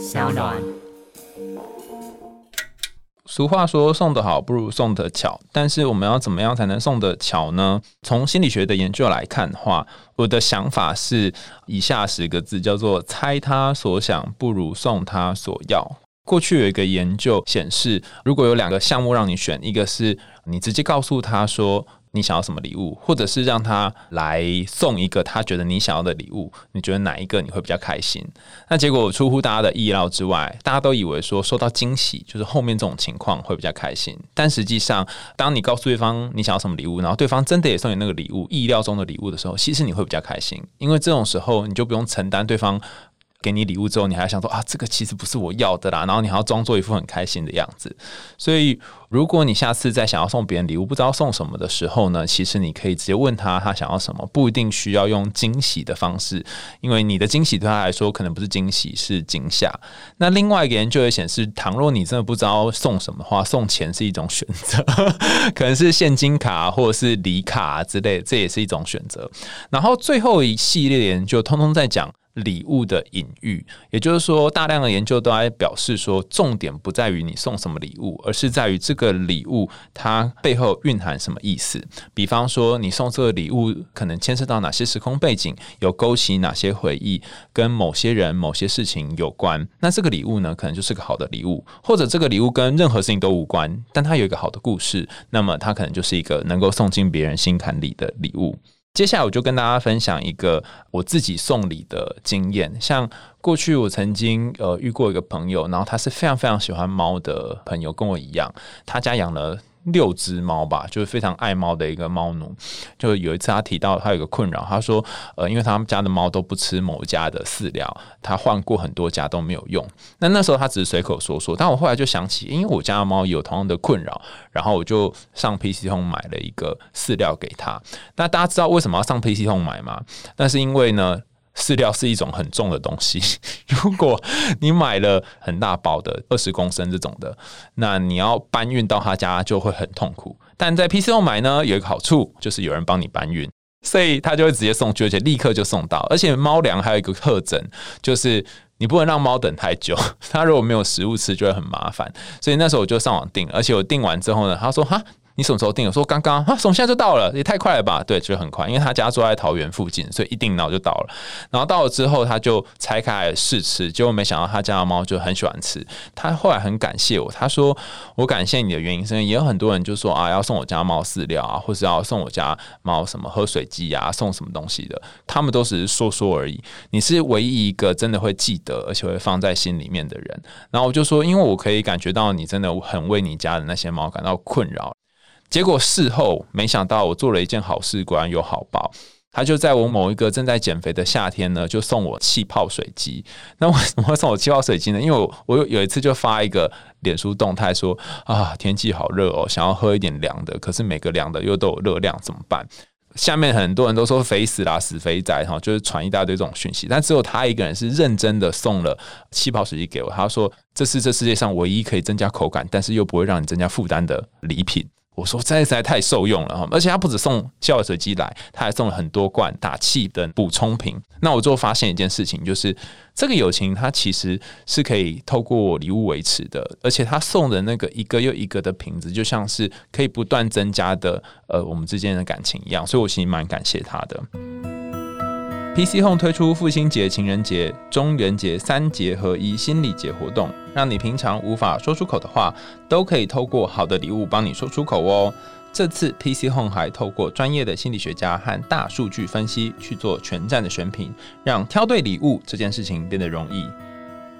小暖。俗话说送得好不如送得巧，但是我们要怎么样才能送得巧呢？从心理学的研究来看的话，我的想法是以下十个字，叫做“猜他所想不如送他所要”。过去有一个研究显示，如果有两个项目让你选，一个是你直接告诉他说。你想要什么礼物，或者是让他来送一个他觉得你想要的礼物，你觉得哪一个你会比较开心？那结果出乎大家的意料之外，大家都以为说收到惊喜就是后面这种情况会比较开心，但实际上，当你告诉对方你想要什么礼物，然后对方真的也送你那个礼物，意料中的礼物的时候，其实你会比较开心，因为这种时候你就不用承担对方。给你礼物之后，你还想说啊，这个其实不是我要的啦，然后你还要装作一副很开心的样子。所以，如果你下次再想要送别人礼物，不知道送什么的时候呢，其实你可以直接问他他想要什么，不一定需要用惊喜的方式，因为你的惊喜对他来说可能不是惊喜，是惊吓。那另外一个研究也显示，倘若你真的不知道送什么的话，送钱是一种选择，可能是现金卡或者是礼卡之类，这也是一种选择。然后最后一系列研究通通在讲。礼物的隐喻，也就是说，大量的研究都在表示说，重点不在于你送什么礼物，而是在于这个礼物它背后蕴含什么意思。比方说，你送这个礼物可能牵涉到哪些时空背景，有勾起哪些回忆，跟某些人、某些事情有关。那这个礼物呢，可能就是个好的礼物，或者这个礼物跟任何事情都无关，但它有一个好的故事，那么它可能就是一个能够送进别人心坎里的礼物。接下来我就跟大家分享一个我自己送礼的经验。像过去我曾经呃遇过一个朋友，然后他是非常非常喜欢猫的朋友，跟我一样，他家养了。六只猫吧，就是非常爱猫的一个猫奴。就有一次他提到他有个困扰，他说：“呃，因为他们家的猫都不吃某家的饲料，他换过很多家都没有用。那那时候他只是随口说说，但我后来就想起，因为我家的猫有同样的困扰，然后我就上 PC 通买了一个饲料给他。那大家知道为什么要上 PC 通买吗？那是因为呢。”饲料是一种很重的东西，如果你买了很大包的二十公升这种的，那你要搬运到他家就会很痛苦。但在 PC 后买呢，有一个好处就是有人帮你搬运，所以他就会直接送去，而且立刻就送到。而且猫粮还有一个特征，就是你不能让猫等太久，它如果没有食物吃就会很麻烦。所以那时候我就上网订，而且我订完之后呢，他说哈。你什么时候订？我说刚刚 啊，从现在就到了，也太快了吧？对，就很快，因为他家住在桃园附近，所以一订到就到了。然后到了之后，他就拆开来试吃，结果没想到他家的猫就很喜欢吃。他后来很感谢我，他说：“我感谢你的原因是因为，也有很多人就说啊，要送我家猫饲料啊，或是要送我家猫什么喝水机啊，送什么东西的，他们都只是说说而已。你是唯一一个真的会记得而且会放在心里面的人。然后我就说，因为我可以感觉到你真的很为你家的那些猫感到困扰。”结果事后没想到，我做了一件好事，果然有好报。他就在我某一个正在减肥的夏天呢，就送我气泡水机。那为什么会送我气泡水机呢？因为我我有有一次就发一个脸书动态说啊，天气好热哦，想要喝一点凉的，可是每个凉的又都有热量，怎么办？下面很多人都说肥死啦，死肥仔哈，就是传一大堆这种讯息。但只有他一个人是认真的送了气泡水机给我。他说这是这世界上唯一可以增加口感，但是又不会让你增加负担的礼品。我说实在太受用了哈，而且他不止送气泡水机来，他还送了很多罐打气的补充品。那我就发现一件事情，就是这个友情它其实是可以透过礼物维持的，而且他送的那个一个又一个的瓶子，就像是可以不断增加的呃我们之间的感情一样，所以我其实蛮感谢他的。PC Home 推出父亲节、情人节、中元节三节合一心理节活动，让你平常无法说出口的话，都可以透过好的礼物帮你说出口哦。这次 PC Home 还透过专业的心理学家和大数据分析去做全站的选品，让挑对礼物这件事情变得容易。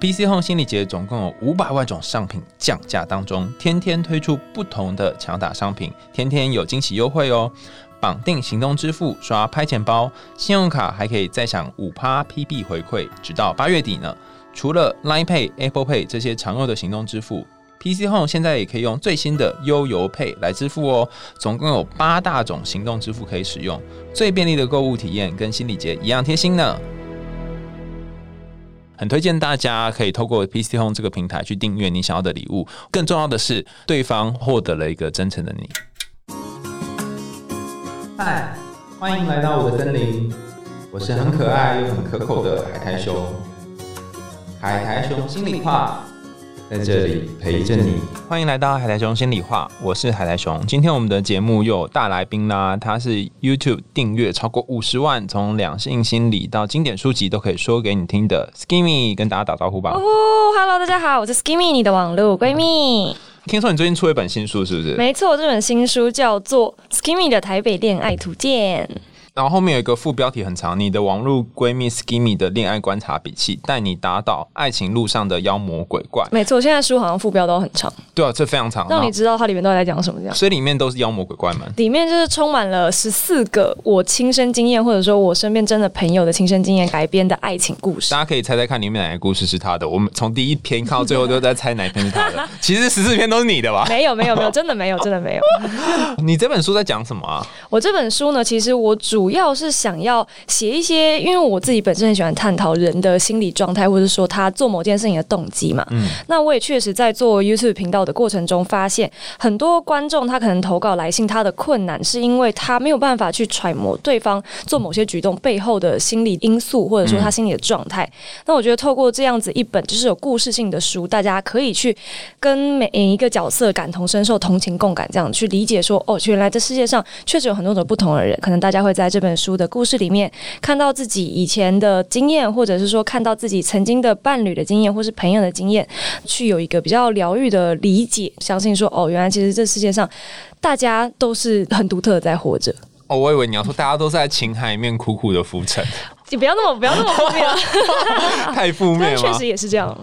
PC Home 心理节总共有五百万种商品降价当中，天天推出不同的强打商品，天天有惊喜优惠哦。绑定行动支付，刷拍钱包，信用卡还可以再享五趴 PB 回馈，直到八月底呢。除了 Line Pay、Apple Pay 这些常用的行动支付，PC Home 现在也可以用最新的悠游 Pay 来支付哦。总共有八大种行动支付可以使用，最便利的购物体验，跟心理节一样贴心呢。很推荐大家可以透过 PC Home 这个平台去订阅你想要的礼物，更重要的是，对方获得了一个真诚的你。嗨，欢迎来到我的森林，我是很可爱又很可口的海苔熊。海苔熊心里话，在这里陪着你。欢迎来到海苔熊心里话，我是海苔熊。今天我们的节目又有大来宾啦，他是 YouTube 订阅超过五十万，从两性心理到经典书籍都可以说给你听的 Skimmy，跟大家打招呼吧。哦，Hello，大家好，我是 Skimmy，你的网络闺蜜。听说你最近出了一本新书，是不是？没错，这本新书叫做《Skimmy 的台北恋爱图鉴》。然后后面有一个副标题很长，你的网络闺蜜 Skimmy 的恋爱观察笔记，带你打倒爱情路上的妖魔鬼怪。没错，现在书好像副标都很长，对啊，这非常长，让你知道它里面到底在讲什么这样。所以里面都是妖魔鬼怪们，里面就是充满了十四个我亲身经验，或者说我身边真的朋友的亲身经验改编的爱情故事。大家可以猜猜看里面哪个故事是他的。我们从第一篇看到最后都在猜哪篇是他的。其实十四篇都是你的吧？没有，没有，没有，真的没有，真的没有。你这本书在讲什么啊？我这本书呢，其实我主要是想。要写一些，因为我自己本身很喜欢探讨人的心理状态，或者说他做某件事情的动机嘛。嗯，那我也确实在做 YouTube 频道的过程中，发现很多观众他可能投稿来信，他的困难是因为他没有办法去揣摩对方做某些举动背后的心理因素，或者说他心理的状态。那我觉得透过这样子一本就是有故事性的书，大家可以去跟每一个角色感同身受、同情共感，这样去理解说，哦，原来这世界上确实有很多种不同的人。可能大家会在这本书的故事。里面看到自己以前的经验，或者是说看到自己曾经的伴侣的经验，或是朋友的经验，去有一个比较疗愈的理解，相信说哦，原来其实这世界上大家都是很独特的在活着。哦，我以为你要说大家都在情海里面苦苦的浮沉，你不要那么不要那么负面，太负面了。确实也是这样。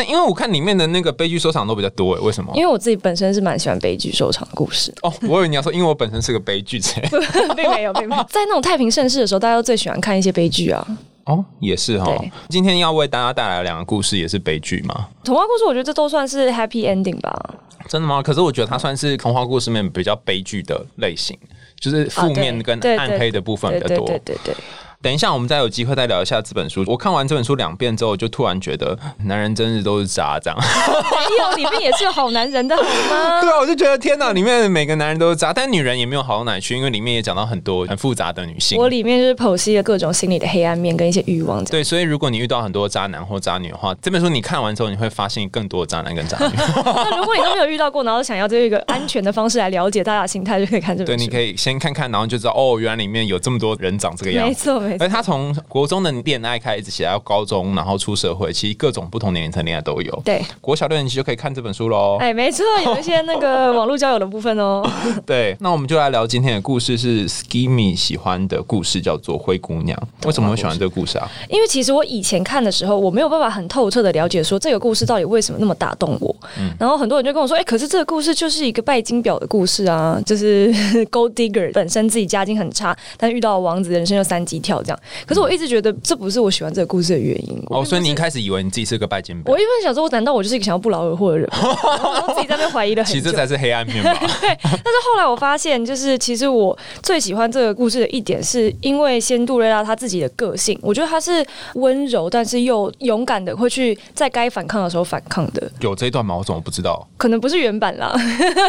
但因为我看里面的那个悲剧收场都比较多，哎，为什么？因为我自己本身是蛮喜欢悲剧收场的故事。哦，我以为你要说，因为我本身是个悲剧者，并没有，并没有。在那种太平盛世的时候，大家都最喜欢看一些悲剧啊。哦，也是哈。今天要为大家带来两个故事，也是悲剧吗？童话故事，我觉得这都算是 happy ending 吧。真的吗？可是我觉得它算是童话故事里面比较悲剧的类型，就是负面跟暗黑的部分比较多。对对对。等一下，我们再有机会再聊一下这本书。我看完这本书两遍之后，就突然觉得男人真是都是渣，这样。没有，里面也是有好男人的，好吗？对啊，我就觉得天哪，里面每个男人都是渣，但女人也没有好到哪去，因为里面也讲到很多很复杂的女性。我里面就是剖析了各种心理的黑暗面跟一些欲望。对，所以如果你遇到很多渣男或渣女的话，这本书你看完之后，你会发现更多的渣男跟渣女。那如果你都没有遇到过，然后想要这一个安全的方式来了解大家心态，就可以看这本书。对，你可以先看看，然后就知道哦，原来里面有这么多人长这个样子。没错，而他从国中的恋爱开始写到高中，然后出社会，其实各种不同年龄层恋爱都有。对，国小六年级就可以看这本书喽。哎，没错，有一些那个网络交友的部分哦。对，那我们就来聊今天的故事，是 Skimmy 喜欢的故事，叫做《灰姑娘》。为什么会喜欢这个故事啊？因为其实我以前看的时候，我没有办法很透彻的了解说这个故事到底为什么那么打动我。嗯。然后很多人就跟我说：“哎，可是这个故事就是一个拜金婊的故事啊，就是 Gold Digger 本身自己家境很差，但遇到王子，人生又三级跳这样。”可是我一直觉得这不是。我喜欢这个故事的原因哦，所以你一开始以为你自己是个拜金？我一般想说，我难道我就是一个想要不劳而获的人？我自己在那边怀疑了很久，其实这才是黑暗面吧。对，但是后来我发现，就是其实我最喜欢这个故事的一点，是因为仙杜瑞拉她自己的个性，我觉得她是温柔，但是又勇敢的，会去在该反抗的时候反抗的。有这一段吗？我怎么不知道？可能不是原版啦。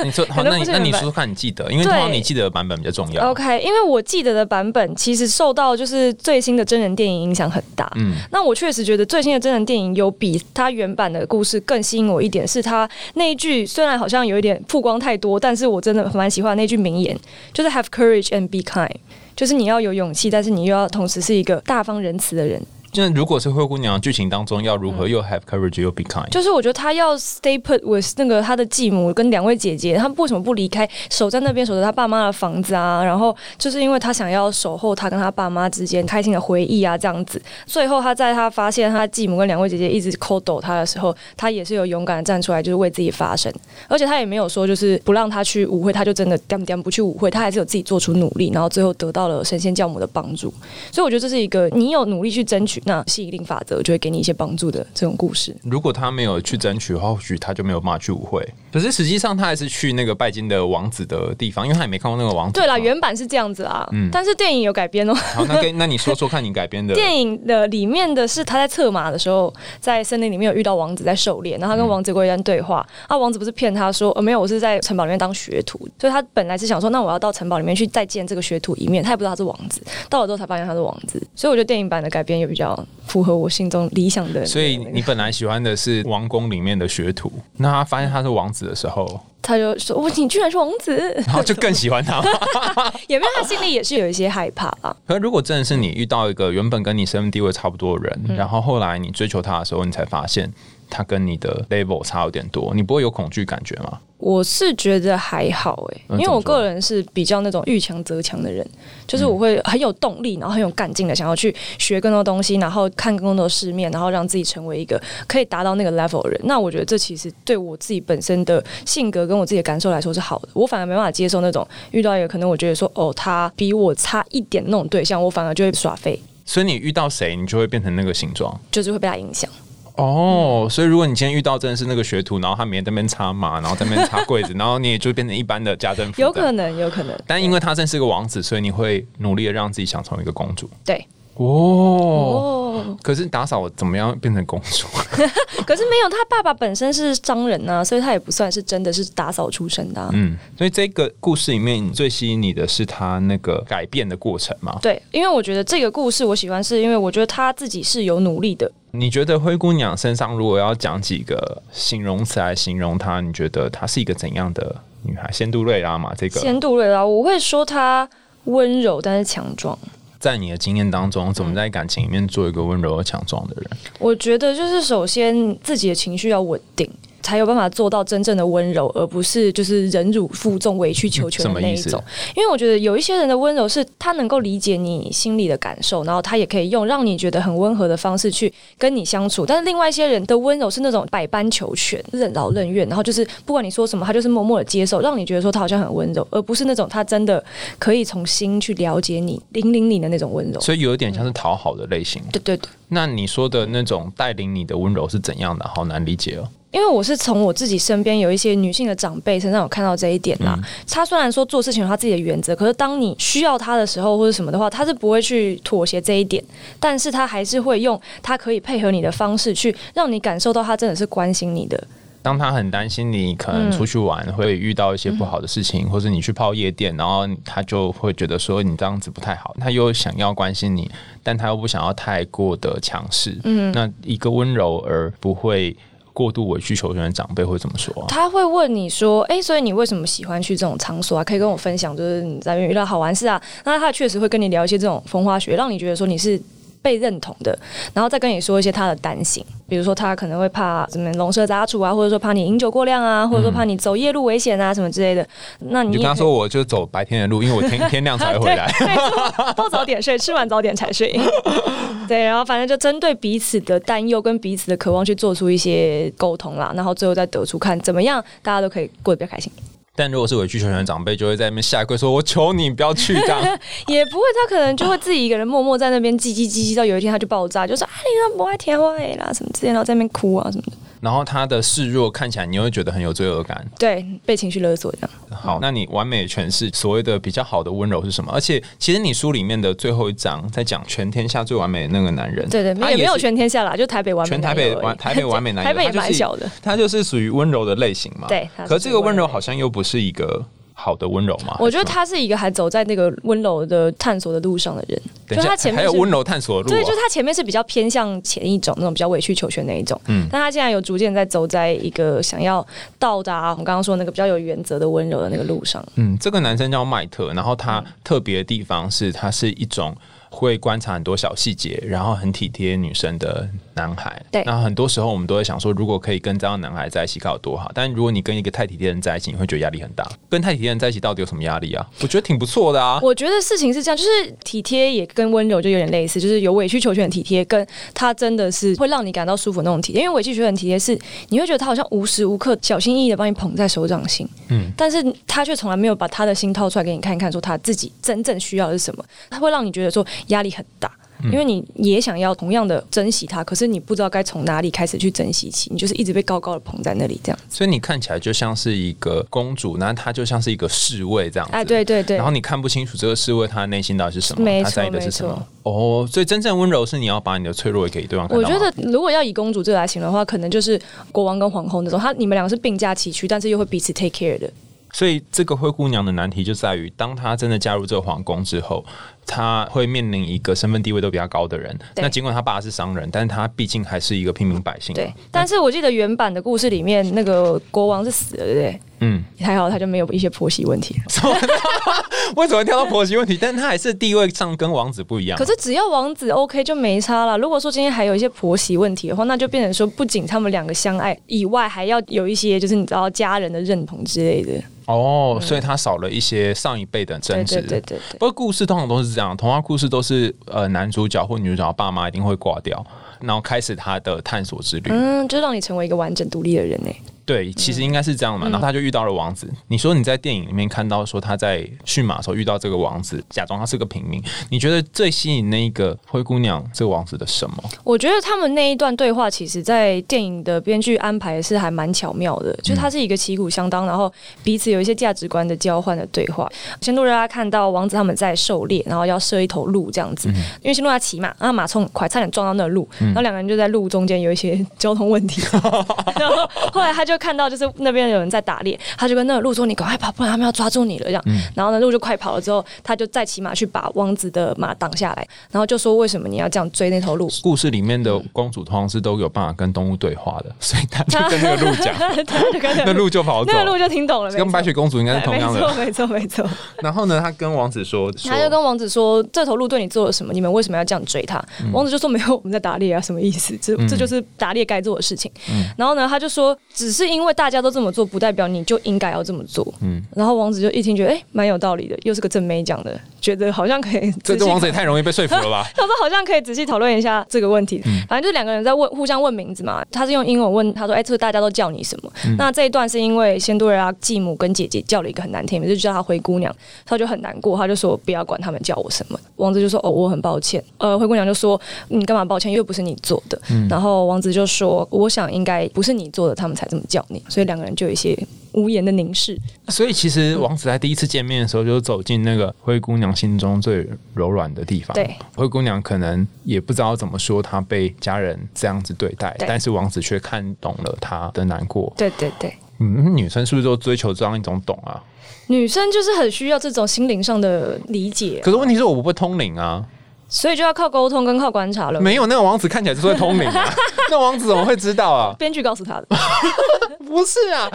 你说 好，那你那你说说看，你记得？因为通常你记得的版本比较重要。OK，因为我记得的版本其实受到就是最新的真人电影影响很。大，嗯，那我确实觉得最新的真人电影有比它原版的故事更吸引我一点，是它那一句虽然好像有一点曝光太多，但是我真的蛮喜欢那句名言，就是 Have courage and be kind，就是你要有勇气，但是你又要同时是一个大方仁慈的人。就如果是灰姑娘剧情当中要如何又 have courage 又 be kind，就是我觉得她要 stay put with 那个她的继母跟两位姐姐，她为什么不离开，守在那边守着她爸妈的房子啊？然后就是因为她想要守候她跟她爸妈之间开心的回忆啊，这样子。最后她在她发现她继母跟两位姐姐一直抠抖她的时候，她也是有勇敢的站出来，就是为自己发声。而且她也没有说就是不让她去舞会，她就真的颠颠不去舞会，她还是有自己做出努力，然后最后得到了神仙教母的帮助。所以我觉得这是一个你有努力去争取，那吸引力法。则就会给你一些帮助的这种故事。如果他没有去争取，或许他就没有骂去舞会。可是实际上他还是去那个拜金的王子的地方，因为他也没看过那个王子。对啦，原版是这样子啊，嗯，但是电影有改编哦。好，那跟那你说说看你改编的电影的里面的是他在策马的时候，在森林里面有遇到王子在狩猎，然后他跟王子过一段对话。啊，王子不是骗他说，呃，没有，我是在城堡里面当学徒，所以他本来是想说，那我要到城堡里面去再见这个学徒一面。他也不知道他是王子，到了之后才发现他是王子。所以我觉得电影版的改编也比较符合我心中理想的。所以你本来喜欢的是王宫里面的学徒，那他发现他是王子的时候，他就说：“我你居然是王子！” 然后就更喜欢他。有没有？他心里也是有一些害怕啊。可如果真的是你遇到一个原本跟你身份地位差不多的人，然后后来你追求他的时候，你才发现他跟你的 level 差有点多，你不会有恐惧感觉吗？我是觉得还好哎，因为我个人是比较那种遇强则强的人，就是我会很有动力，然后很有干劲的想要去学更多东西，然后看更多的世面，然后让自己成为一个可以达到那个 level 的人。那我觉得这其实对我自己本身的性格跟我自己的感受来说是好的。我反而没办法接受那种遇到一个可能我觉得说哦他比我差一点那种对象，我反而就会耍废。所以你遇到谁，你就会变成那个形状，就是会被他影响。哦，所以如果你今天遇到真的是那个学徒，然后他每天在那边擦马，然后在那边擦柜子，然后你也就变成一般的家政妇，有可能，有可能。但因为他真是个王子，所以你会努力的让自己想成为一个公主。对。哦，可是打扫怎么样变成公主？可是没有，他爸爸本身是商人呐，所以他也不算是真的是打扫出身的。嗯，所以这个故事里面最吸引你的是他那个改变的过程吗？对，因为我觉得这个故事我喜欢，是因为我觉得他自己是有努力的。你觉得灰姑娘身上如果要讲几个形容词来形容她，你觉得她是一个怎样的女孩？仙杜瑞拉嘛，这个仙杜瑞拉，我会说她温柔但是强壮。在你的经验当中，怎么在感情里面做一个温柔而强壮的人？我觉得就是首先自己的情绪要稳定。才有办法做到真正的温柔，而不是就是忍辱负重、委曲求全的那一种。因为我觉得有一些人的温柔是他能够理解你心里的感受，然后他也可以用让你觉得很温和的方式去跟你相处。但是另外一些人的温柔是那种百般求全、任劳任怨，然后就是不管你说什么，他就是默默的接受，让你觉得说他好像很温柔，而不是那种他真的可以从心去了解你、引领你的那种温柔。所以有一点像是讨好的类型。对对对。那你说的那种带领你的温柔是怎样的？好难理解哦。因为我是从我自己身边有一些女性的长辈身上有看到这一点啦。她虽然说做事情有她自己的原则，可是当你需要她的时候或者什么的话，她是不会去妥协这一点。但是她还是会用她可以配合你的方式去让你感受到她真的是关心你的。当他很担心你可能出去玩会遇到一些不好的事情，或者你去泡夜店，然后他就会觉得说你这样子不太好。他又想要关心你，但他又不想要太过的强势。嗯，那一个温柔而不会。过度委曲求全的长辈会怎么说？他会问你说：“哎，所以你为什么喜欢去这种场所啊？可以跟我分享，就是你在遇到好玩事啊。”那他确实会跟你聊一些这种风花雪，让你觉得说你是。被认同的，然后再跟你说一些他的担心，比如说他可能会怕什么龙蛇杂处啊，或者说怕你饮酒过量啊，或者说怕你走夜路危险啊什么之类的。那你就跟他说，我就走白天的路，因为我天天亮才会回来，多早点睡，吃完早点才睡。对，然后反正就针对彼此的担忧跟彼此的渴望去做出一些沟通啦，然后最后再得出看怎么样，大家都可以过得比较开心。但如果是委曲求全的长辈，就会在那边下跪，说我求你不要去这样。也不会，他可能就会自己一个人默默在那边叽叽叽叽，到有一天他就爆炸，就说啊，你不爱听话啦，什么之类，然后在那边哭啊什么的。然后他的示弱看起来，你会觉得很有罪恶感。对，被情绪勒索这样。好，那你完美诠释所谓的比较好的温柔是什么？而且，其实你书里面的最后一章在讲全天下最完美的那个男人。对对，也没有全天下啦，就台北完美。全台北完台北完美 男人，台北也蛮小的。他就是属于温柔的类型嘛。对。可这个温柔好像又不是一个。好的温柔吗？我觉得他是一个还走在那个温柔的探索的路上的人。就他前面还有温柔探索的路。对，就是他前面是比较偏向前一种那种比较委曲求全那一种。嗯。但他现在有逐渐在走在一个想要到达我们刚刚说那个比较有原则的温柔的那个路上。嗯，这个男生叫麦特，然后他特别的地方是他是一种。会观察很多小细节，然后很体贴女生的男孩。对，那很多时候我们都会想说，如果可以跟这样的男孩在一起，该有多好。但如果你跟一个太体贴的人在一起，你会觉得压力很大。跟太体贴的人在一起，到底有什么压力啊？我觉得挺不错的啊。我觉得事情是这样，就是体贴也跟温柔就有点类似，就是有委曲求全的体贴，跟他真的是会让你感到舒服那种体贴。因为委曲求全体贴是你会觉得他好像无时无刻小心翼翼的帮你捧在手掌心，嗯，但是他却从来没有把他的心掏出来给你看一看，说他自己真正需要的是什么。他会让你觉得说压力很大。因为你也想要同样的珍惜他，可是你不知道该从哪里开始去珍惜起，你就是一直被高高的捧在那里这样。所以你看起来就像是一个公主，那她就像是一个侍卫这样。哎，对对对。然后你看不清楚这个侍卫他的内心到底是什么，他在意的是什么。哦，所以真正温柔是你要把你的脆弱也给对方。我觉得如果要以公主这个来形容的话，可能就是国王跟皇后那种，他你们两个是并驾齐驱，但是又会彼此 take care 的。所以这个灰姑娘的难题就在于，当她真的加入这个皇宫之后。他会面临一个身份地位都比较高的人。那尽管他爸是商人，但是他毕竟还是一个平民百姓。对，但是我记得原版的故事里面，那个国王是死了，对不对？嗯，还好他就没有一些婆媳问题。为什么跳到婆媳问题？但他还是地位上跟王子不一样。可是只要王子 OK 就没差了。如果说今天还有一些婆媳问题的话，那就变成说，不仅他们两个相爱以外，还要有一些就是你知道家人的认同之类的。哦，所以他少了一些上一辈的争执。对对对。不过故事通常都是这样，童话故事都是呃男主角或女主角爸妈一定会挂掉，然后开始他的探索之旅。嗯，就让你成为一个完整独立的人呢。对，其实应该是这样嘛。然后他就遇到了王子。你说你在电影里面看到说他在驯马的时候遇到这个王子，假装他是个平民。你觉得最吸引那一个灰姑娘这个王子的什么？我觉得他们那一段对话，其实在电影的编剧安排是还蛮巧妙的。就是他是一个旗鼓相当，然后彼此有一些价值观的交换的对话。先路让他看到王子他们在狩猎，然后要射一头鹿这样子。因为先路他骑马，然后马冲很快，差点撞到那个鹿，然后两个人就在路中间有一些 交通问题。然后后来他就。就看到就是那边有人在打猎，他就跟那个鹿说：“你赶快跑，不然他们要抓住你了。”这样，然后呢，鹿就快跑了。之后，他就再骑马去把王子的马挡下来，然后就说：“为什么你要这样追那头鹿？”故事里面的公主通常是都有办法跟动物对话的，所以他就跟那个鹿讲，那鹿就跑走，那个鹿就听懂了。跟白雪公主应该是同样的，没错，没错，没错。然后呢，他跟王子说：“他就跟王子说，这头鹿对你做了什么？你们为什么要这样追他？”王子就说：“没有，我们在打猎啊，什么意思？这这就是打猎该做的事情。”然后呢，他就说：“只是因为大家都这么。”做不代表你就应该要这么做。嗯，然后王子就一听觉得哎，蛮有道理的，又是个正妹讲的，觉得好像可以。这这王子也太容易被说服了吧？他说好像可以仔细讨论一下这个问题。反正就两个人在问，互相问名字嘛。他是用英文问他说：“哎，这大家都叫你什么？”那这一段是因为仙多瑞拉继母跟姐姐叫了一个很难听名字，就叫她灰姑娘，他就很难过，他就说不要管他们叫我什么。王子就说：“哦，我很抱歉。”呃，灰姑娘就说：“你干嘛抱歉？又不是你做的。”嗯然后王子就说：“我想应该不是你做的，他们才这么叫你。”所以两个人就有一些。无言的凝视。所以其实王子在第一次见面的时候，就走进那个灰姑娘心中最柔软的地方。对，灰姑娘可能也不知道怎么说，她被家人这样子对待，但是王子却看懂了她的难过。对对对，嗯，女生是不是都追求这样一种懂啊？女生就是很需要这种心灵上的理解。可是问题是我不会通灵啊。所以就要靠沟通跟靠观察了。没有那个王子看起来就是会通灵啊，那王子怎么会知道啊？编剧告诉他的。不是啊，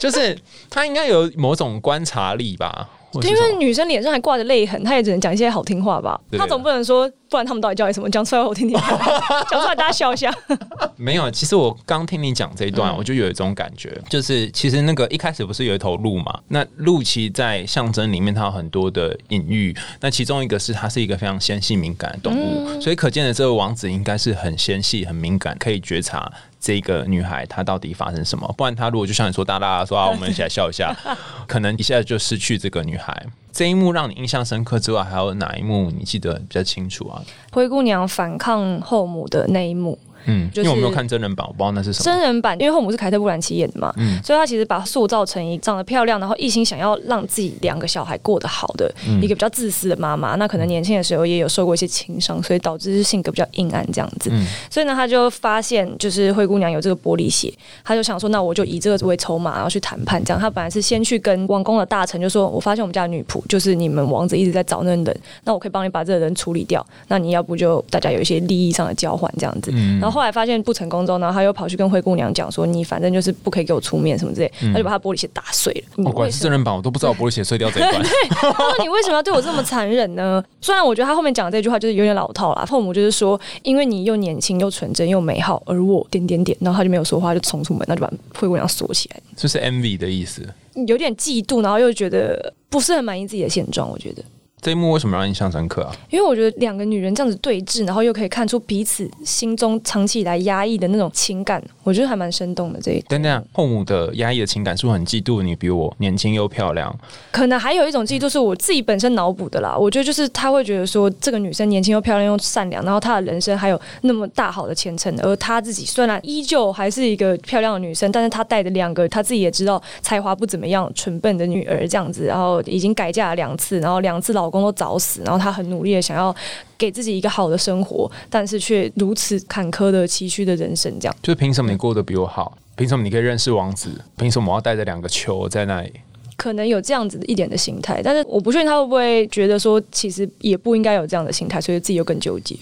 就是他应该有某种观察力吧。因为女生脸上还挂着泪痕，她也只能讲一些好听话吧。她总不能说，不然他们到底叫你什么？讲出来我听听，讲出来大家笑一下。没有，其实我刚听你讲这一段，我就有一种感觉，就是其实那个一开始不是有一头鹿嘛？那鹿其实在象征里面它有很多的隐喻，那其中一个是它是一个非常纤细敏感的动物，所以可见的这个王子应该是很纤细、很敏感，可以觉察。这个女孩她到底发生什么？不然她如果就像你说，大大说啊，我们一起来笑一下，可能一下就失去这个女孩。这一幕让你印象深刻之外，还有哪一幕你记得比较清楚啊？灰姑娘反抗后母的那一幕。嗯，因为我没有看真人版，我不知道那是什么。真人版，因为后母是凯特·布兰奇演的嘛，嗯，所以他其实把塑造成一长得漂亮，然后一心想要让自己两个小孩过得好的一个比较自私的妈妈。那可能年轻的时候也有受过一些情伤，所以导致性格比较阴暗这样子。所以呢，他就发现就是灰姑娘有这个玻璃鞋，他就想说，那我就以这个为筹码，然后去谈判。这样，他本来是先去跟王宫的大臣就说，我发现我们家的女仆就是你们王子一直在找那个人，那我可以帮你把这个人处理掉。那你要不就大家有一些利益上的交换这样子。然后后来发现不成。功之后，然后他又跑去跟灰姑娘讲说：“你反正就是不可以给我出面什么之类。”他就把他玻璃鞋打碎了。我管是真人版，我都不知道玻璃鞋碎掉这一段。他说：“你为什么要对我这么残忍呢？”虽然我觉得他后面讲的这句话就是有点老套了。父母就是说：“因为你又年轻又纯真又美好，而我点点点。”然后他就没有说话，就冲出门，那就把灰姑娘锁起来。这是 envy 的意思，有点嫉妒，然后又觉得不是很满意自己的现状。我觉得。这一幕为什么让你印象深刻啊？因为我觉得两个女人这样子对峙，然后又可以看出彼此心中长期以来压抑的那种情感，我觉得还蛮生动的。这一等等，后母的压抑的情感是不是很嫉妒你比我年轻又漂亮？可能还有一种嫉妒是我自己本身脑补的啦。我觉得就是他会觉得说，这个女生年轻又漂亮又善良，然后她的人生还有那么大好的前程，而她自己虽然依旧还是一个漂亮的女生，但是她带着两个她自己也知道才华不怎么样、蠢笨的女儿这样子，然后已经改嫁了两次，然后两次老公都早死。然后他很努力的想要给自己一个好的生活，但是却如此坎坷的崎岖的人生，这样就是凭什么你过得比我好？凭什么你可以认识王子？凭什么我要带着两个球在那里？可能有这样子一点的心态，但是我不确定他会不会觉得说，其实也不应该有这样的心态，所以自己又更纠结。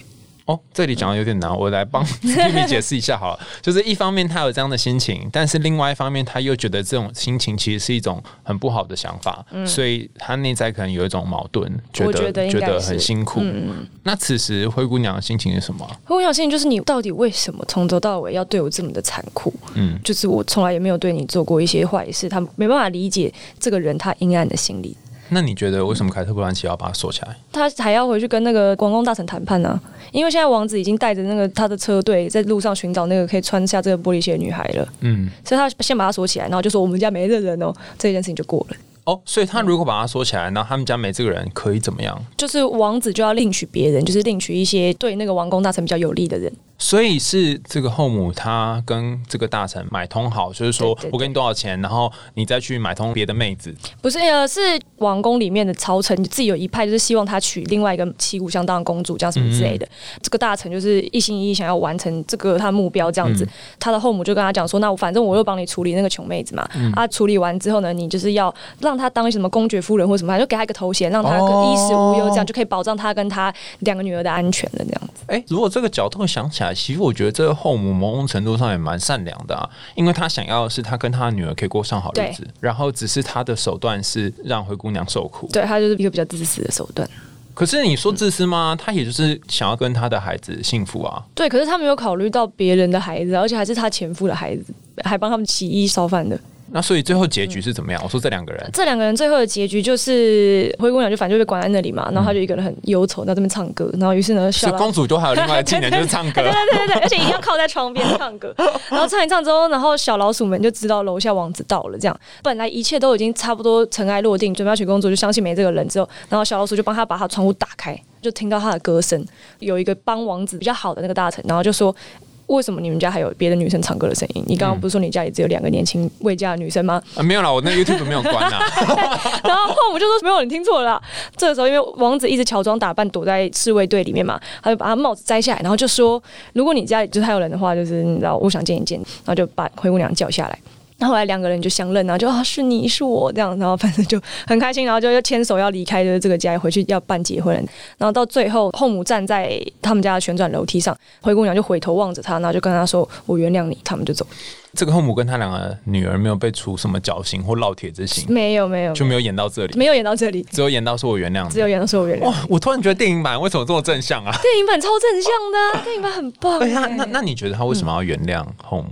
哦，这里讲的有点难，我来帮 Kimi 解释一下好了。就是一方面他有这样的心情，但是另外一方面他又觉得这种心情其实是一种很不好的想法，嗯所以他内在可能有一种矛盾，觉得觉得很辛苦。嗯那此时灰姑娘的心情是什么？灰姑娘心情就是你到底为什么从头到尾要对我这么的残酷？嗯，就是我从来也没有对你做过一些坏事，他没办法理解这个人他阴暗的心理。那你觉得为什么凯特·布兰奇要把他锁起来？他还要回去跟那个王宫大臣谈判呢？因为现在王子已经带着那个他的车队在路上寻找那个可以穿下这个玻璃鞋的女孩了。嗯，所以他先把他锁起来，然后就说我们家没这人哦，这件事情就过了。哦，所以他如果把他锁起来，然后他们家没这个人，可以怎么样？就是王子就要另娶别人，就是另娶一些对那个王宫大臣比较有利的人。所以是这个后母，他跟这个大臣买通好，就是说我给你多少钱，然后你再去买通别的妹子。不是，呃，是王宫里面的朝臣自己有一派，就是希望他娶另外一个旗鼓相当的公主，这样什么之类的。这个大臣就是一心一意想要完成这个他目标，这样子。他的后母就跟他讲说：“那我反正我又帮你处理那个穷妹子嘛。啊，处理完之后呢，你就是要让他当什么公爵夫人或什么，就给他一个头衔，让他衣食无忧，这样就可以保障他跟他两个女儿的安全了。这样子。哎，如果这个角度想起来，其实我觉得这个。后母某种程度上也蛮善良的啊，因为她想要的是她跟她的女儿可以过上好日子，然后只是她的手段是让灰姑娘受苦，对她就是一个比较自私的手段。可是你说自私吗？他也就是想要跟他的孩子幸福啊。对，可是他没有考虑到别人的孩子，而且还是他前夫的孩子，还帮他们洗衣烧饭的。那所以最后结局是怎么样？我说这两个人，这两个人最后的结局就是灰姑娘就反正就被关在那里嘛，然后她就一个人很忧愁在这边唱歌，然后于是呢，小公主就还有另外技能就是唱歌，对对对对对，而且一定要靠在窗边唱歌，然后唱一唱之后，然后小老鼠们就知道楼下王子到了，这样本来一切都已经差不多尘埃落定，准备要娶公主，就相信没这个人之后，然后小老鼠就帮他把他窗户打开，就听到他的歌声，有一个帮王子比较好的那个大臣，然后就说。为什么你们家还有别的女生唱歌的声音？你刚刚不是说你家里只有两个年轻未嫁的女生吗？啊，没有啦，我那 YouTube 没有关啊。然后后母就说没有，你听错了。这个时候，因为王子一直乔装打扮躲在侍卫队里面嘛，他就把他帽子摘下来，然后就说：如果你家里就是还有人的话，就是你知道，我想见一见，然后就把灰姑娘叫下来。那后来两个人就相认然后就啊是你是我这样，然后反正就很开心，然后就要牵手要离开的这个家，回去要办结婚。然后到最后，后母站在他们家的旋转楼梯上，灰姑娘就回头望着他，然后就跟他说：“我原谅你。”他们就走。这个后母跟他两个女儿没有被处什么绞刑或烙铁之刑，没有没有，就没有演到这里，没有演到这里，只有演到说我原谅，只有演到说我原谅。哇，我突然觉得电影版为什么这么正向啊？电影版超正向的，电影版很棒。对呀，那那你觉得他为什么要原谅后母？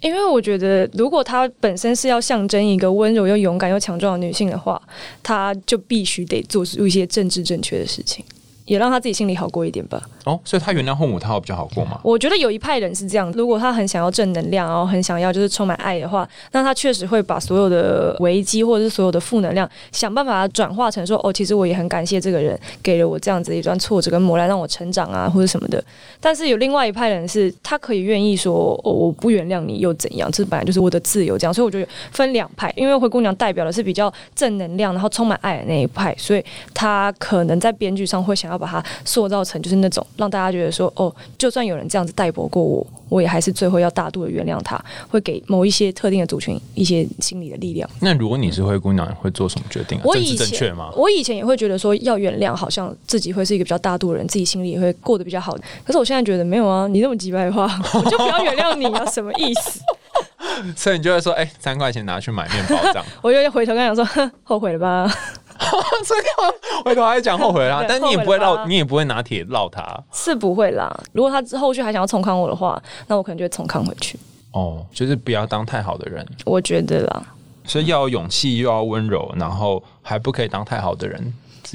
因为我觉得，如果她本身是要象征一个温柔又勇敢又强壮的女性的话，她就必须得做出一些政治正确的事情。也让他自己心里好过一点吧。哦，所以他原谅后母，他会比较好过吗？我觉得有一派人是这样，如果他很想要正能量，然后很想要就是充满爱的话，那他确实会把所有的危机或者是所有的负能量，想办法转化成说，哦，其实我也很感谢这个人给了我这样子一段挫折跟磨难，让我成长啊，或者什么的。但是有另外一派人是，他可以愿意说，哦，我不原谅你又怎样？这本来就是我的自由，这样。所以我觉得分两派，因为灰姑娘代表的是比较正能量，然后充满爱的那一派，所以他可能在编剧上会想要把它塑造。成就是那种让大家觉得说哦，就算有人这样子待薄过我，我也还是最后要大度的原谅他，会给某一些特定的族群一些心理的力量。那如果你是灰姑娘，会做什么决定？我以前我以前也会觉得说要原谅，好像自己会是一个比较大度的人，自己心里也会过得比较好。可是我现在觉得没有啊，你那么急白话，我就不要原谅你啊，什么意思？所以你就会说，哎，三块钱拿去买面包这样。我就回头跟他讲说，后悔了吧？所以我回头还讲后悔啦，但你也不会绕，你也不会拿铁绕他，是不会啦。如果他之后续还想要重康我的话，那我可能就会重康回去。哦，就是不要当太好的人，我觉得啦。所以要有勇气，又要温柔，然后还不可以当太好的人。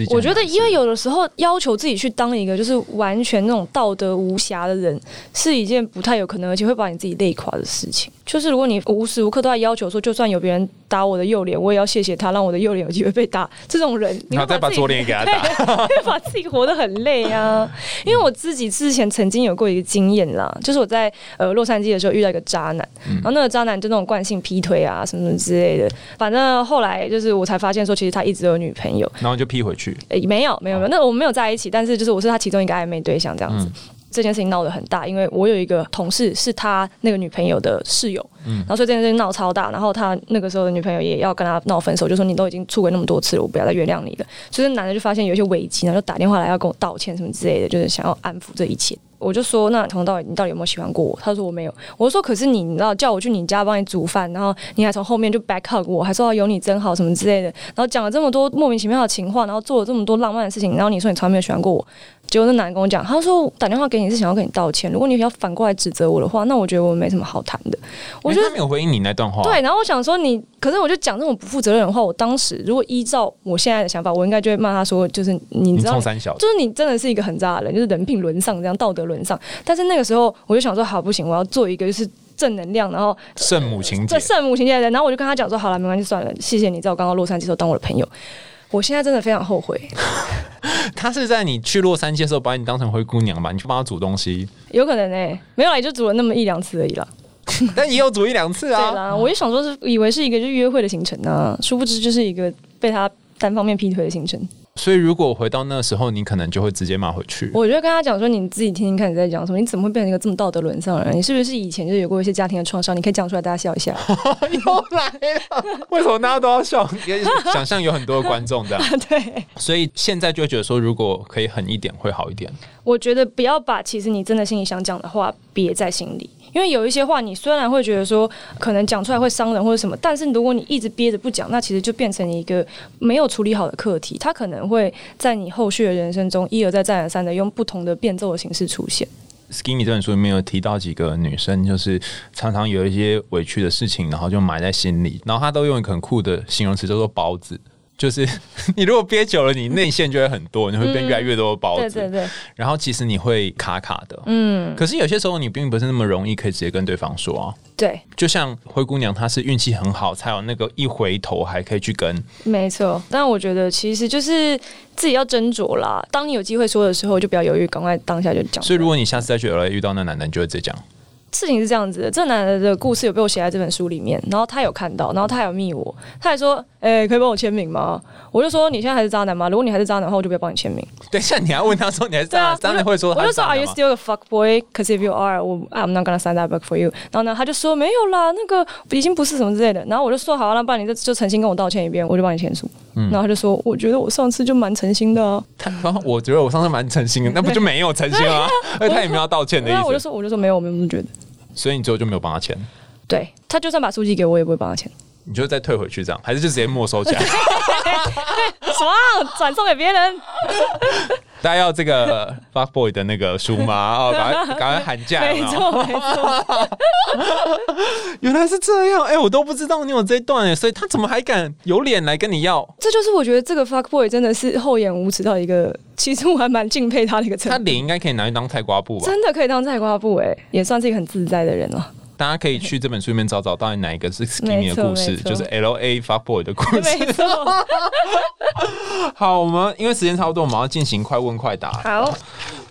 我觉得，因为有的时候要求自己去当一个就是完全那种道德无瑕的人，是一件不太有可能，而且会把你自己累垮的事情。就是如果你无时无刻都在要求说，就算有别人打我的右脸，我也要谢谢他，让我的右脸有机会被打。这种人，你要再把左脸给他打，会把自己活得很累啊。因为我自己之前曾经有过一个经验啦，就是我在呃洛杉矶的时候遇到一个渣男，然后那个渣男就那种惯性劈腿啊什么什么之类的。反正后来就是我才发现说，其实他一直有女朋友，然后就劈回去。诶，没有没有没有，那我们没有在一起，但是就是我是他其中一个暧昧对象这样子。这件事情闹得很大，因为我有一个同事是他那个女朋友的室友，嗯，然后所以这件事情闹超大，然后他那个时候的女朋友也要跟他闹分手，就说你都已经出轨那么多次了，我不要再原谅你了。所以男的就发现有一些危机，然后就打电话来要跟我道歉什么之类的，就是想要安抚这一切。我就说，那从头到尾你到底有没有喜欢过我？他说我没有。我说可是你，你知道叫我去你家帮你煮饭，然后你还从后面就 back hug 我，还说有你真好什么之类的，然后讲了这么多莫名其妙的情话，然后做了这么多浪漫的事情，然后你说你从来没有喜欢过我。结果那男的跟我讲，他说打电话给你是想要跟你道歉。如果你要反过来指责我的话，那我觉得我们没什么好谈的。我觉得他没有回应你那段话。对，然后我想说你，可是我就讲这种不负责任的话。我当时如果依照我现在的想法，我应该就会骂他说，就是你知道，就是你真的是一个很渣的人，就是人品沦丧这样，道德沦丧。但是那个时候我就想说，好不行，我要做一个就是正能量，然后圣母情节，圣母情节的人。然后我就跟他讲说，好了，没关系，算了，谢谢你在我刚刚洛杉矶时候当我的朋友。我现在真的非常后悔。他是在你去洛杉矶的时候把你当成灰姑娘吧？你去帮他煮东西？有可能诶，没有啦，就煮了那么一两次而已啦。但也有煮一两次啊。对啦，我就想说是以为是一个就约会的行程呢，殊不知就是一个被他单方面劈腿的行程。所以，如果回到那时候，你可能就会直接骂回去。我觉得跟他讲说，你自己听听看你在讲什么，你怎么会变成一个这么道德沦丧的人？你是不是以前就有过一些家庭的创伤？你可以讲出来，大家笑一下。又来了，为什么大家都要笑？想象有很多观众这样。对。所以现在就觉得说，如果可以狠一点，会好一点。我觉得不要把其实你真的心里想讲的话憋在心里。因为有一些话，你虽然会觉得说可能讲出来会伤人或者什么，但是如果你一直憋着不讲，那其实就变成一个没有处理好的课题，它可能会在你后续的人生中一而再再而三的用不同的变奏的形式出现。Skinny 这本书里面有提到几个女生，就是常常有一些委屈的事情，然后就埋在心里，然后她都用一个很酷的形容词叫做“包子”。就是 你如果憋久了，你内线就会很多，你会变越来越多的包子。对对对。然后其实你会卡卡的。嗯。可是有些时候你并不是那么容易可以直接跟对方说啊。对。就像灰姑娘，她是运气很好，才有那个一回头还可以去跟。没错。但我觉得其实就是自己要斟酌啦。当你有机会说的时候，就不要犹豫，赶快当下就讲。所以如果你下次再去 LA 遇到那男的，你就会直接讲。事情是这样子的，这男的的故事有被我写在这本书里面，然后他有看到，然后他有密我，他还说：“哎，可以帮我签名吗？”我就说：“你现在还是渣男吗？如果你还是渣男的话，我就不要帮你签名。”等一下，你还问他说：“你还是渣男？”渣男会说：“我就说：“Are you still a fuck boy? Because if you are, 我 I'm not gonna sign that book for you。”然后呢，他就说：“没有啦，那个已经不是什么之类的。”然后我就说：“好，那不然你就就诚心跟我道歉一遍，我就帮你签署。”然后他就说：“我觉得我上次就蛮诚心的。”他我觉得我上次蛮诚心的，那不就没有诚心 啊？而且他也没有道歉的意思。我就说：“我就说没有，我没有这么觉得。”所以你最后就没有帮他签？对他就算把书寄给我，也不会帮他签。你就再退回去这样，还是就直接没收起来？爽，转送给别人。大家要这个 fuck boy 的那个书吗？哦，赶快赶快喊价！没错没错。原来是这样，哎，我都不知道你有这一段哎，所以他怎么还敢有脸来跟你要？这就是我觉得这个 fuck boy 真的是厚颜无耻到一个，其实我还蛮敬佩他的一个程度。他脸应该可以拿去当菜瓜布吧？真的可以当菜瓜布哎，也算是一个很自在的人了。大家可以去这本书里面找找到底哪一个是 Skinny 的故事，就是 L A Fuck Boy 的故事。没错。好，我们因为时间差不多，我们要进行快问快答。好，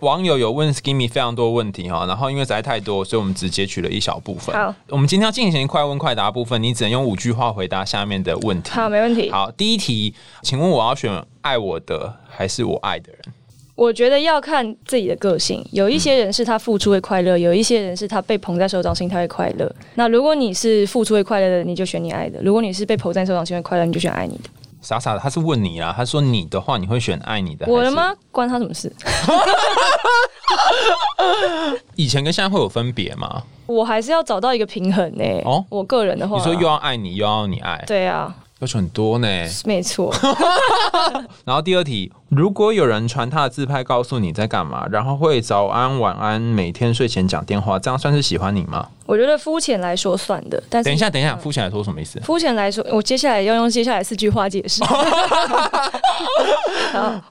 网友有问 Skinny 非常多问题哈，然后因为实在太多，所以我们只截取了一小部分。好，我们今天要进行快问快答部分，你只能用五句话回答下面的问题。好，没问题。好，第一题，请问我要选爱我的还是我爱的人？我觉得要看自己的个性，有一些人是他付出会快乐，有一些人是他被捧在手掌心他会快乐。那如果你是付出会快乐的，你就选你爱的；如果你是被捧在手掌心会快乐，你就选爱你的。傻傻的，他是问你啊，他说你的话你会选爱你的，我的吗？关他什么事？以前跟现在会有分别吗？我还是要找到一个平衡呢。哦，我个人的话，你说又要爱你，又要你爱，对啊。要求很多呢，没错。然后第二题，如果有人传他的自拍告诉你在干嘛，然后会早安晚安，每天睡前讲电话，这样算是喜欢你吗？我觉得肤浅来说算的，但是等一下，等一下，肤浅来说什么意思？肤浅来说，我接下来要用接下来四句话解释。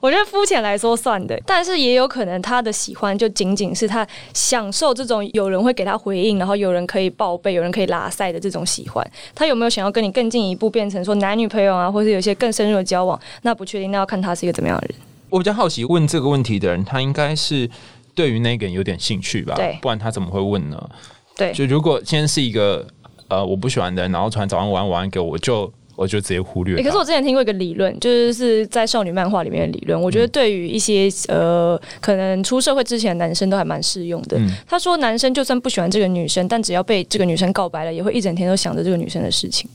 我觉得肤浅来说算的，但是也有可能他的喜欢就仅仅是他享受这种有人会给他回应，然后有人可以报备，有人可以拉塞的这种喜欢。他有没有想要跟你更进一步，变成说男女朋友啊，或是有一些更深入的交往？那不确定，那要看他是一个怎么样的人。我比较好奇，问这个问题的人，他应该是对于那个人有点兴趣吧？对，不然他怎么会问呢？对，就如果今天是一个呃我不喜欢的人，然后传早上晚安晚安给我，我就我就直接忽略它。欸可是我之前听过一个理论，就是是在少女漫画里面的理论，我觉得对于一些呃可能出社会之前的男生都还蛮适用的。嗯他说，男生就算不喜欢这个女生，但只要被这个女生告白了，也会一整天都想着这个女生的事情。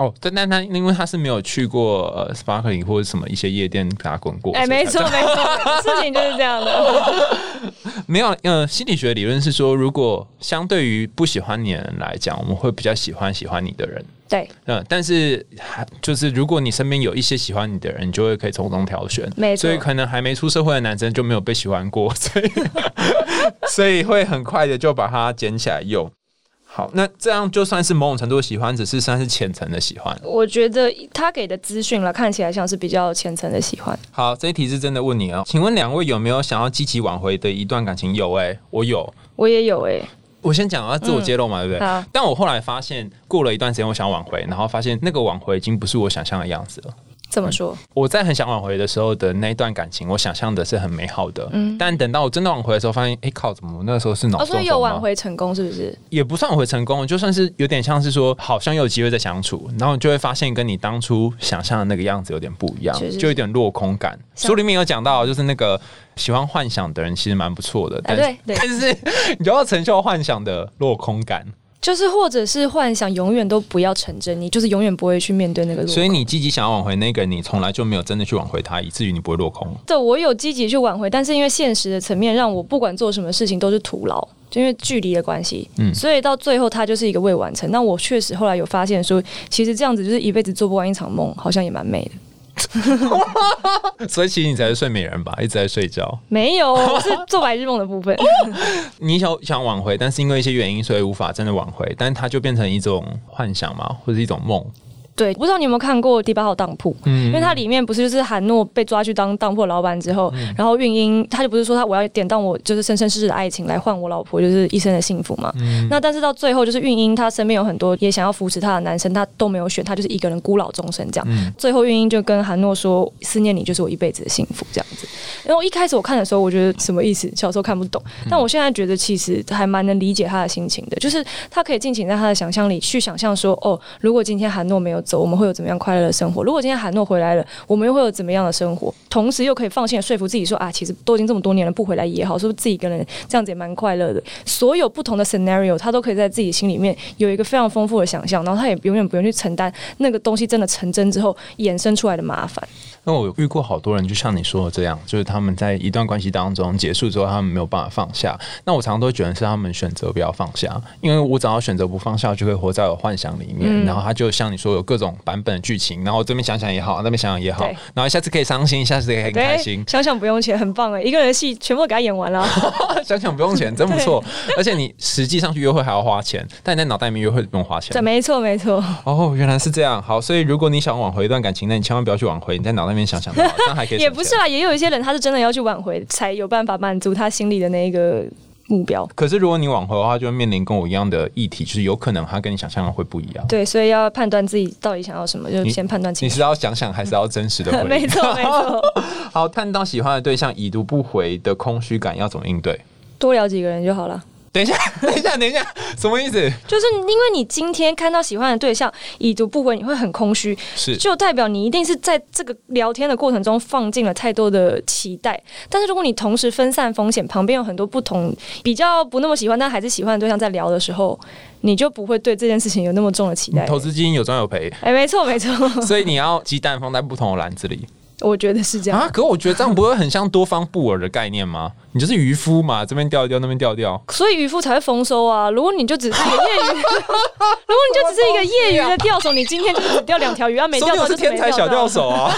哦，但但他因为他是没有去过呃 sparkling 或者什么一些夜店打滚过，哎、没错没错，事情就是这样的。没有，呃，心理学理论是说，如果相对于不喜欢你的人来讲，我们会比较喜欢喜欢你的人。对，嗯，但是还就是如果你身边有一些喜欢你的人，你就会可以从中挑选。没错所以可能还没出社会的男生就没有被喜欢过，所以 所以会很快的就把它捡起来用。好，那这样就算是某种程度的喜欢，只是算是浅层的喜欢。我觉得他给的资讯了，看起来像是比较浅层的喜欢。好，这一题是真的问你哦，请问两位有没有想要积极挽回的一段感情？有哎、我有。我也有哎、我先讲啊，自我揭露嘛，对不对？但我后来发现，过了一段时间，我想挽回，然后发现那个挽回已经不是我想象的样子了。这么说，我在很想挽回的时候的那一段感情，我想象的是很美好的，嗯。但等到我真的挽回的时候，发现，哎、靠，怎么那个时候是脑哦，中有挽，回成功是不是？也不算挽回成功，就算是有点像是说，好像有机会再相处，然后你就会发现跟你当初想象的那个样子有点不一样就有点落空感。书里面有讲到，就是那个喜欢幻想的人其实蛮不错的，但是、对对。但是你就要承受幻想的落空感。就是或者是幻想永远都不要成真，你就是永远不会去面对那个落空。所以你积极想要挽回那个人，你从来就没有真的去挽回他，以至于你不会落空。对我有积极去挽回，但是因为现实的层面，让我不管做什么事情都是徒劳，就因为距离的关系，嗯所以到最后它就是一个未完成。那我确实后来有发现说，其实这样子就是一辈子做不完一场梦，好像也蛮美的。所以其实你才是睡美人吧，一直在睡觉。没有，我是做白日梦的部分。你想想挽回，但是因为一些原因，所以无法真的挽回，但它就变成一种幻想嘛，或者一种梦。对，不知道你有没有看过《第八号当铺》？嗯因为它里面不是就是韩诺被抓去当当铺老板之后，然后运英他就不是说他我要典当我就是生生世世的爱情来换我老婆就是一生的幸福嘛？那但是到最后就是运英她身边有很多也想要扶持她的男生，她都没有选，她就是一个人孤老终生这样。最后运英就跟韩诺说：“思念你就是我一辈子的幸福。”这样子。然后一开始我看的时候，我觉得什么意思？小时候看不懂，但我现在觉得其实还蛮能理解他的心情的，就是他可以尽情在他的想象里去想象说，哦，如果今天韩诺没有走，我们会有怎么样快乐的生活？如果今天韩诺回来了，我们又会有怎么样的生活？同时又可以放心的说服自己说，啊，其实都已经这么多年了，不回来也好，是不是自己一个人这样子也蛮快乐的？所有不同的 scenario，他都可以在自己心里面有一个非常丰富的想象，然后他也永远不用去承担那个东西真的成真之后衍生出来的麻烦。那我遇过好多人，就像你说的这样，就是他们在一段关系当中结束之后，他们没有办法放下。那我常常都觉得是他们选择不要放下，因为我只要选择不放下，就会活在我幻想里面。嗯然后他就像你说有各种版本的剧情，然后这边想想也好，那边想想也好，然后下次可以伤心，下次可以很开心，，想想不用钱，很棒哎，一个人的戏全部给他演完了。想想不用钱，真不错。而且你实际上去约会还要花钱，但你在脑袋里面约会不用花钱对，。没错没错。哦，原来是这样。好，所以如果你想挽回一段感情，那你千万不要去挽回，你在脑袋里面想想就好，这样还可以。也不是啦，也有一些人他是真的要去挽回，才有办法满足他心里的那一个目标。可是如果你挽回的话，就会面临跟我一样的议题，就是有可能他跟你想象的会不一样。对，所以要判断自己到底想要什么，就先判断清楚。你是要想想，还是要真实的回 没？错 没错，好，看到喜欢的对象已读不回的空虚感要怎么应对？多聊几个人就好了。等一下，等一下，等一下，什么意思？就是因为你今天看到喜欢的对象已读不回，你会很空虚，是就代表你一定是在这个聊天的过程中放进了太多的期待。但是如果你同时分散风险，旁边有很多不同比较不那么喜欢但还是喜欢的对象在聊的时候，你就不会对这件事情有那么重的期待。投资基金有赚有赔，哎，没错没错，所以你要鸡蛋放在不同的篮子里 我觉得是这样。啊。可我觉得这样不会很像多方布尔的概念吗？你就是渔夫嘛，这边钓一钓，那边钓一掉。所以渔夫才会丰收啊！如果你就只是一个业余，如果你就只是一个业余的钓手，你今天就只钓两条鱼，啊，没钓到就是是天才小钓手啊！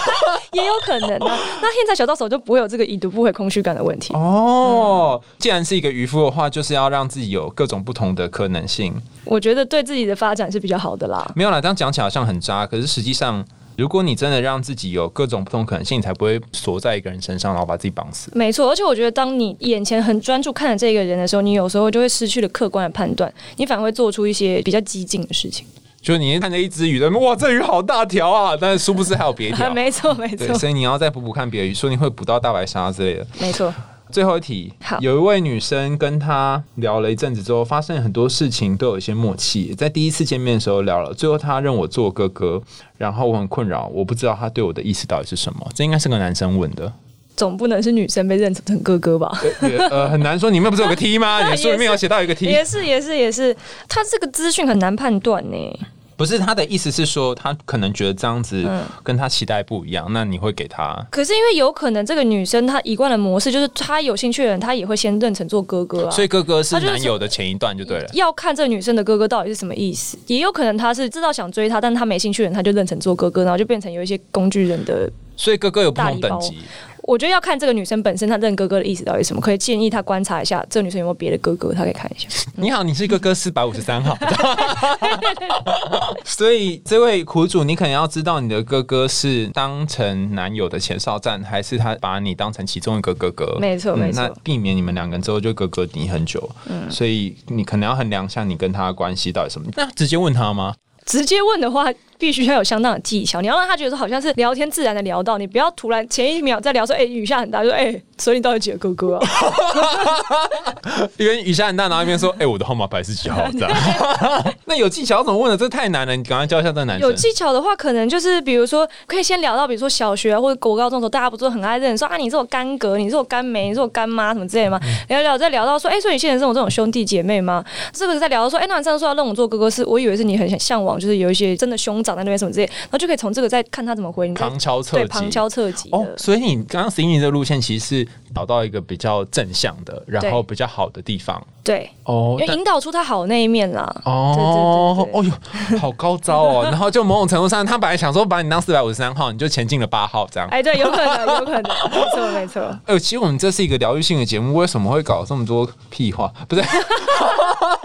也有可能啊。那天才小钓手就不会有这个已读不回空虚感的问题。哦，既然是一个渔夫的话，就是要让自己有各种不同的可能性。我觉得对自己的发展是比较好的啦。没有啦，这样讲起来好像很渣，可是实际上，如果你真的让自己有各种不同可能性，你才不会锁在一个人身上，然后把自己绑死。没错，而且我觉得，当你眼前很专注看着这个人的时候，你有时候就会失去了客观的判断，你反而会做出一些比较激进的事情。就是你看着一只鱼哇，这鱼好大条啊！但是殊不知还有别条。没错，没对，错，所以你要再补补看别的鱼，说不定会捕到大白鲨之类的。没错。最后一题，好有一位女生跟他聊了一阵子之后，发现很多事情都有一些默契。在第一次见面的时候聊了，最后他认我做哥哥，然后我很困扰，我不知道他对我的意思到底是什么。这应该是个男生问的，总不能是女生被认成哥哥吧？呃很难说。你们不是有个 T 吗？你的书里面有写到一个 T，也是也是也是，他这个资讯很难判断呢。不是他的意思是说，他可能觉得这样子嗯跟他期待不一样，那你会给他？可是因为有可能这个女生她一贯的模式就是，她有兴趣的人，她也会先认成做哥哥啊。所以哥哥是男友的前一段就对了。要看这个女生的哥哥到底是什么意思，也有可能他是知道想追她，但是她没兴趣的人，她就认成做哥哥，然后就变成有一些工具人的。所以哥哥有不同等级。我觉得要看这个女生本身她认哥哥的意思到底什么，可以建议她观察一下这个女生有没有别的哥哥，她可以看一下。你好，你是哥哥四百五十三号。所以这位苦主，你可能要知道你的哥哥是当成男友的前哨站，还是他把你当成其中一个哥哥？没错没错那避免你们两个人之后就哥哥你很久。嗯，所以你可能要衡量一下你跟他的关系到底什么。那直接问他吗？直接问的话，必须要有相当的技巧，你要让他觉得说好像是聊天自然的聊到，你不要突然前一秒在聊说，哎、雨下很大，就说，哎、所以你到底几个哥哥啊？一边雨下很大，然后一边说：“哎、我的号码牌是几号？”这样。那有技巧怎么问的？这太难了，你赶快教一下这个男生。有技巧的话，可能就是比如说，可以先聊到，比如说小学啊或者国高中的时候，大家不是很爱认说啊，你是我干哥，你是我干妹，你是我干妈什么之类的吗？聊一聊再聊到说，哎、所以你现在是我这种兄弟姐妹吗？这个在聊到说，哎、那你上次说要认我做哥哥是，我以为是你很想向往，就是有一些真的兄长在那边什么之类，然后就可以从这个再看他怎么回，你旁敲侧击，对旁敲侧击。哦，所以你刚刚 s i n 这个路线其实是找到一个比较正向的，然后比较好的地方对，哦因为引导出他好的那一面啦。哦，对对对对哦哟，好高招哦！然后就某种程度上，他本来想说把你当四百五十三号，你就前进了八号这样。哎，对，有可能，有可能，没错，没错。哎、其实我们这是一个疗愈性的节目，为什么会搞这么多屁话？不是，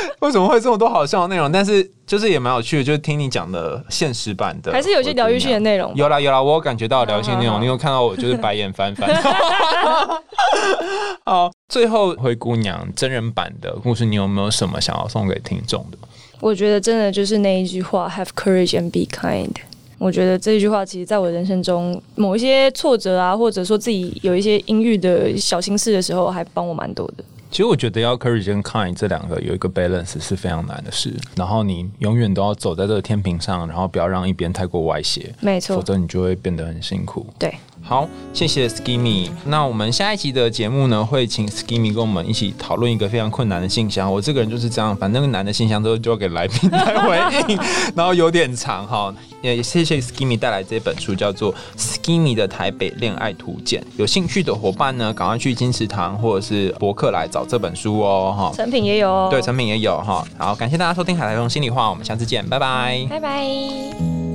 为什么会这么多好笑的内容？但是就是也蛮有趣的，就是听你讲的现实版的，还是有些疗愈性的内容。有啦有啦，我有感觉到疗愈性内容，你有看到我就是白眼翻翻。好，最后灰姑娘真人版的故事，你有没有什么想要送给听众的？我觉得真的就是那一句话：“Have courage and be kind。”我觉得这一句话，其实在我人生中某一些挫折啊，或者说自己有一些阴郁的小心事的时候，还帮我蛮多的。其实我觉得要 courage 跟 kind 这两个有一个 balance 是非常难的事，然后你永远都要走在这个天平上，然后不要让一边太过歪斜，没错，否则你就会变得很辛苦。对，好，谢谢 Skimmy。那我们下一集的节目呢，会请 Skimmy 跟我们一起讨论一个非常困难的信箱。我这个人就是这样，反正难的信箱都交给来宾来回应，然后有点长哈。也谢谢 Skimmy 带来这本书，叫做《Skimmy 的台北恋爱图鉴》。有兴趣的伙伴呢，赶快去金石堂或者是博客来找这本书哦哈。成品也有哦。对，成品也有哈。好，感谢大家收听《海苔熊心里话》，我们下次见，拜拜。拜拜。